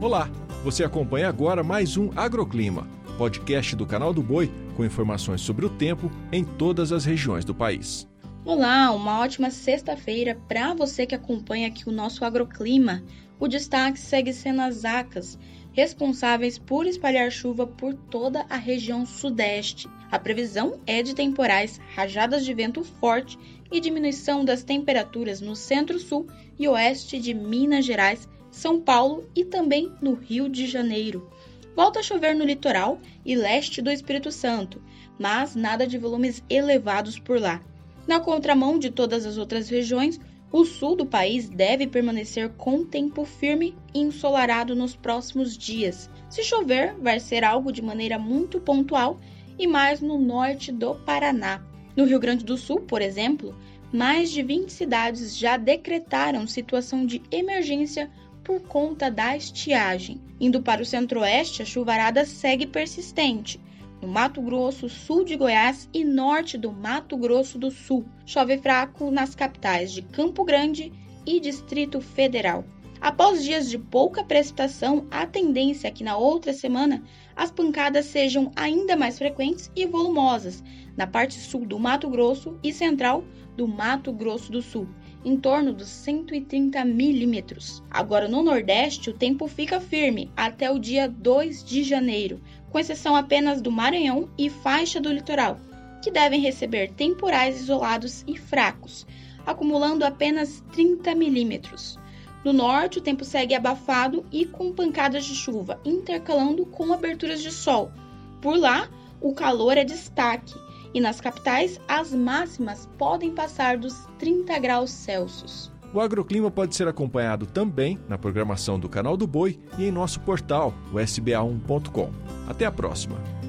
Olá, você acompanha agora mais um Agroclima, podcast do canal do Boi com informações sobre o tempo em todas as regiões do país. Olá, uma ótima sexta-feira para você que acompanha aqui o nosso Agroclima. O destaque segue sendo as ACAS, responsáveis por espalhar chuva por toda a região sudeste. A previsão é de temporais, rajadas de vento forte e diminuição das temperaturas no centro-sul e oeste de Minas Gerais são Paulo e também no Rio de Janeiro. Volta a chover no litoral e leste do Espírito Santo, mas nada de volumes elevados por lá. Na contramão de todas as outras regiões, o sul do país deve permanecer com tempo firme e ensolarado nos próximos dias. Se chover, vai ser algo de maneira muito pontual e mais no norte do Paraná. No Rio Grande do Sul, por exemplo, mais de 20 cidades já decretaram situação de emergência por conta da estiagem. Indo para o centro-oeste, a chuvarada segue persistente. No Mato Grosso, sul de Goiás e norte do Mato Grosso do Sul. Chove fraco nas capitais de Campo Grande e Distrito Federal. Após dias de pouca precipitação, a tendência é que na outra semana as pancadas sejam ainda mais frequentes e volumosas na parte sul do Mato Grosso e central do Mato Grosso do Sul, em torno dos 130 milímetros. Agora, no Nordeste, o tempo fica firme até o dia 2 de janeiro, com exceção apenas do Maranhão e faixa do litoral, que devem receber temporais isolados e fracos, acumulando apenas 30 milímetros. No norte, o tempo segue abafado e com pancadas de chuva, intercalando com aberturas de sol. Por lá, o calor é destaque e nas capitais as máximas podem passar dos 30 graus Celsius. O agroclima pode ser acompanhado também na programação do Canal do Boi e em nosso portal, o sba1.com. Até a próxima!